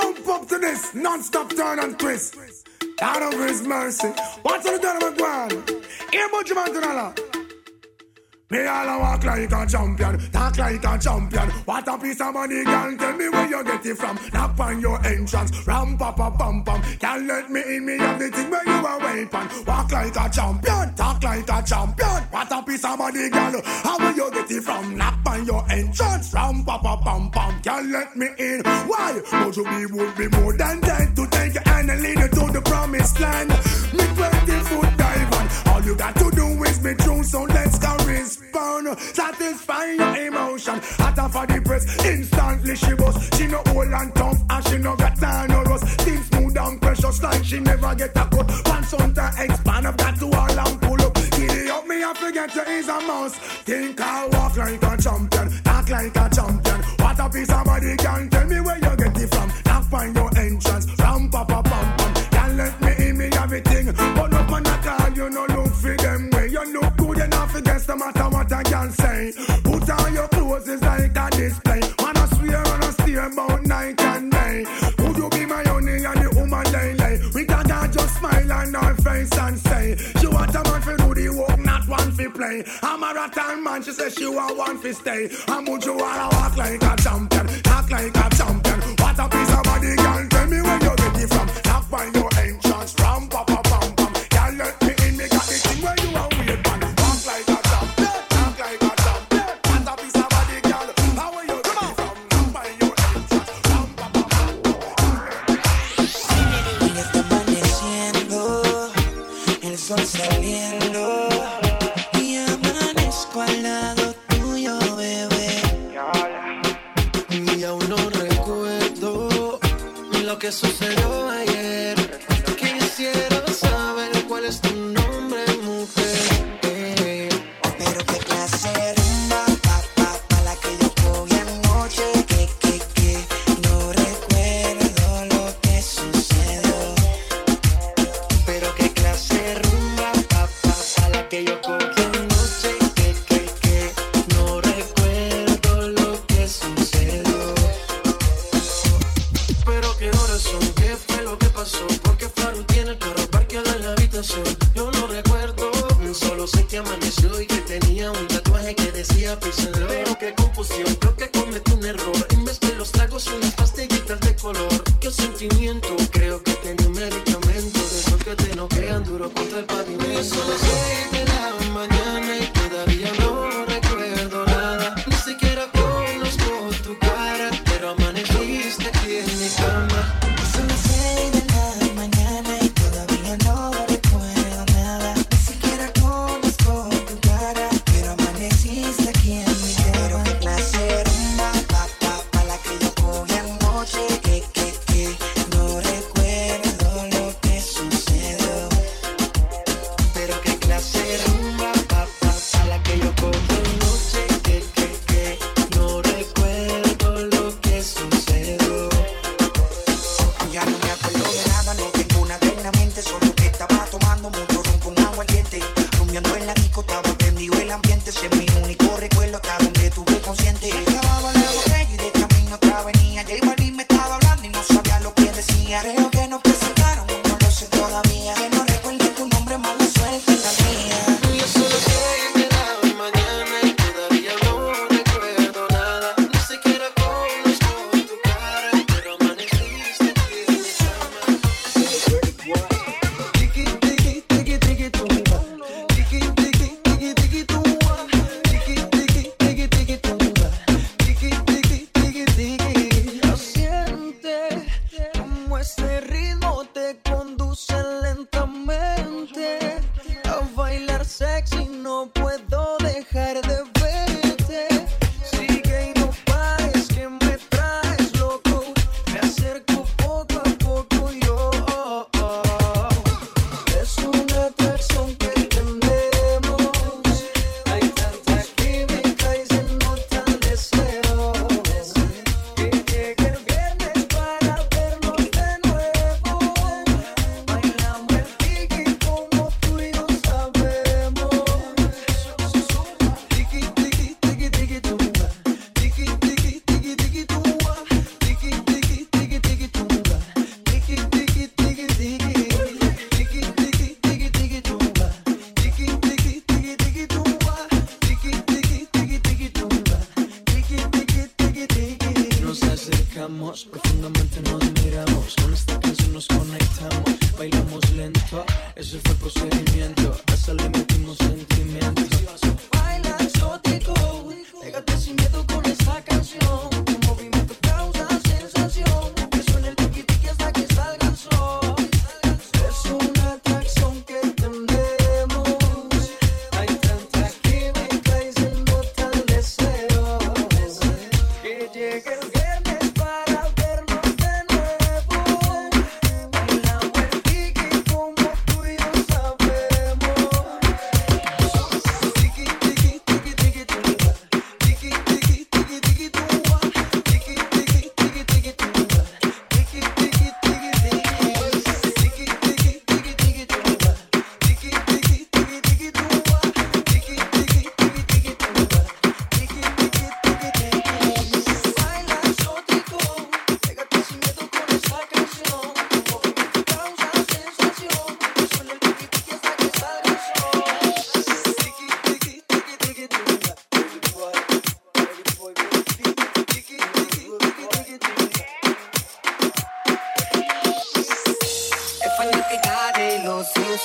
jump up to this non-stop turn and twist. Out of His mercy. What's on the done of McGuan? Here, Butch Mantanala. Me all a walk like a champion, talk like a champion. What a piece of money, girl. Tell me where you get it from. Knock on your entrance, ram pa pa pam pam. Can't let me in, me have the thing where you a weapon. Walk like a champion, talk like a champion. What a piece of money, girl. How will you get it from? Knock on your entrance, ram pa pa pam pam. Can't let me in. Why? Would you be would be more than dead to take your hand and lead you to the promised land? Me twenty foot you got to do is be true, so let's go respond. Satisfy your emotion. Hotter for the press, instantly she was. She no old and tough, and she no got time no rust. Things smooth and precious, like she never get a cut. Pants on to expand, I've got to all and pull up. Giddy up, me I forget to is a mouse. Think I walk like a champion, talk like a champion. What a piece of body can tell me where you get it from. Knock find your entrance, ram pa pa pam pam. Can't let me in, me everything. But up on that call, you know no matter what I can say. Put on your clothes, it's like a display. Man, I swear on a steer about night and day. Would you be my honey and the woman lay lay? We got to just smile on her face and say, She want a man for do the work, not one for play. I'm a rattan man, she says she want one for stay. And would you wanna walk like a champion, talk like a champion? What a piece of body, girl, tell me where you get it from. Knock by your sol saliendo y amanezco al lado tuyo, bebé. Y aún no recuerdo lo que sucedió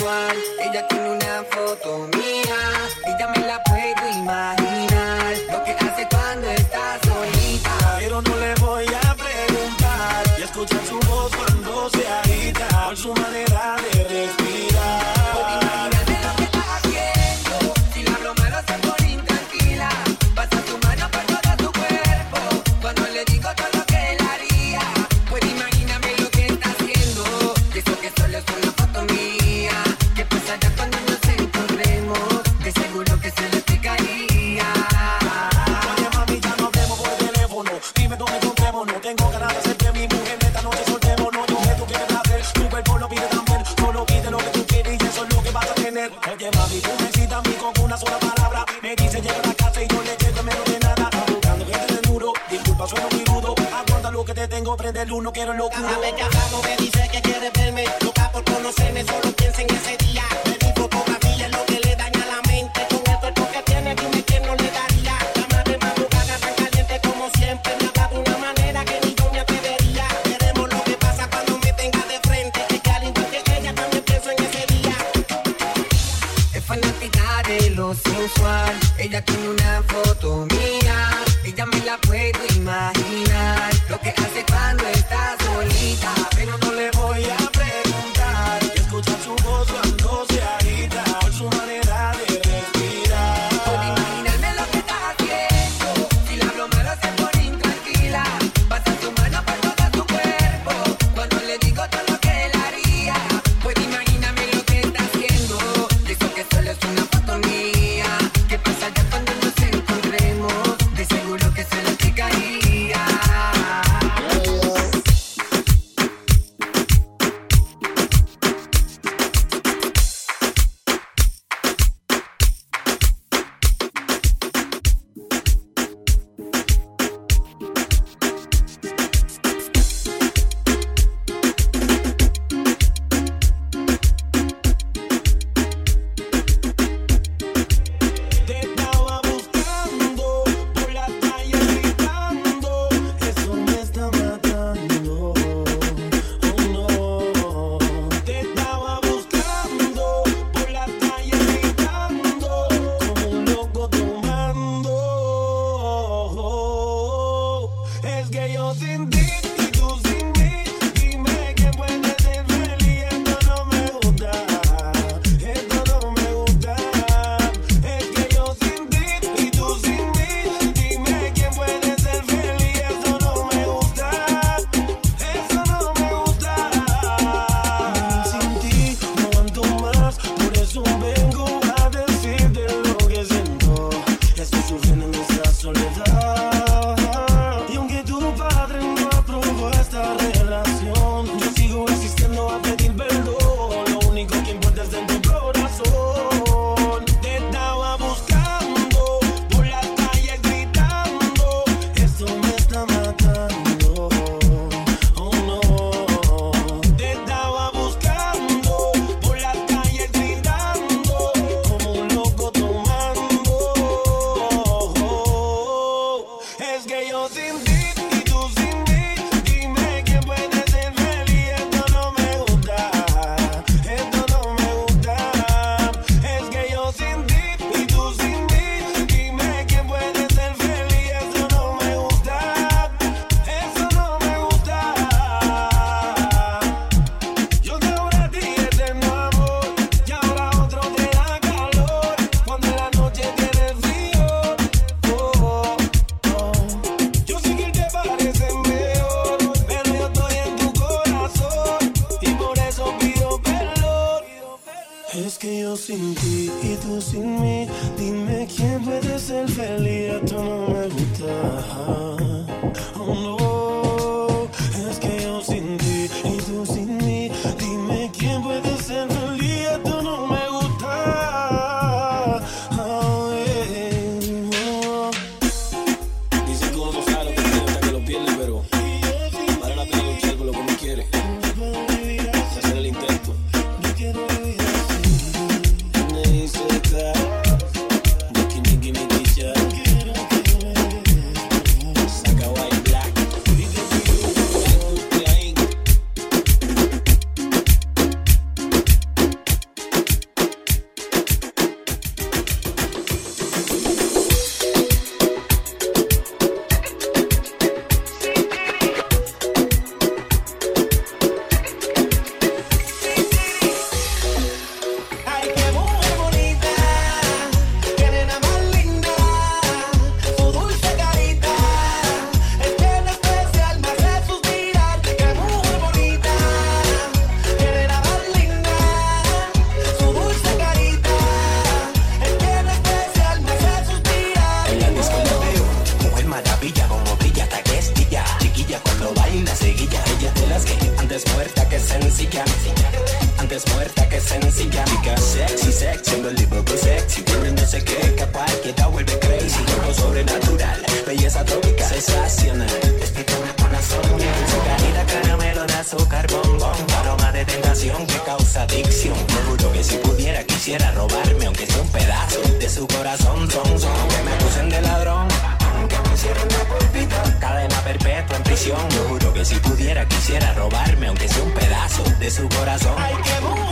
Ella tiene una foto mía y me la puedo imaginar. vengo a prenderle uno, quiero locura. Cada vez que hablamos me dice que quiere verme, loca por conocerme, solo piensa en ese día. De mi fotografía es lo que le daña la mente, con el cuerpo que tiene, dime quién no le daría. Cama de madrugada tan caliente como siempre, me habla de una manera que ni yo me atrevería. Veremos lo que pasa cuando me tenga de frente, que al igual que ella también pienso en ese día. Es fanática de lo sensual, ella tiene una foto mía ella me la puedo imaginar. Lo que hace cuando está solita, pero no le voy a sin ti y tú sin mí. in me. esa adicción. Juro que si pudiera quisiera robarme, aunque sea un pedazo de su corazón, son, son. Aunque me acusen de ladrón, aunque me hicieran una polvita, cadena perpetua en prisión. Yo juro que si pudiera quisiera robarme, aunque sea un pedazo de su corazón.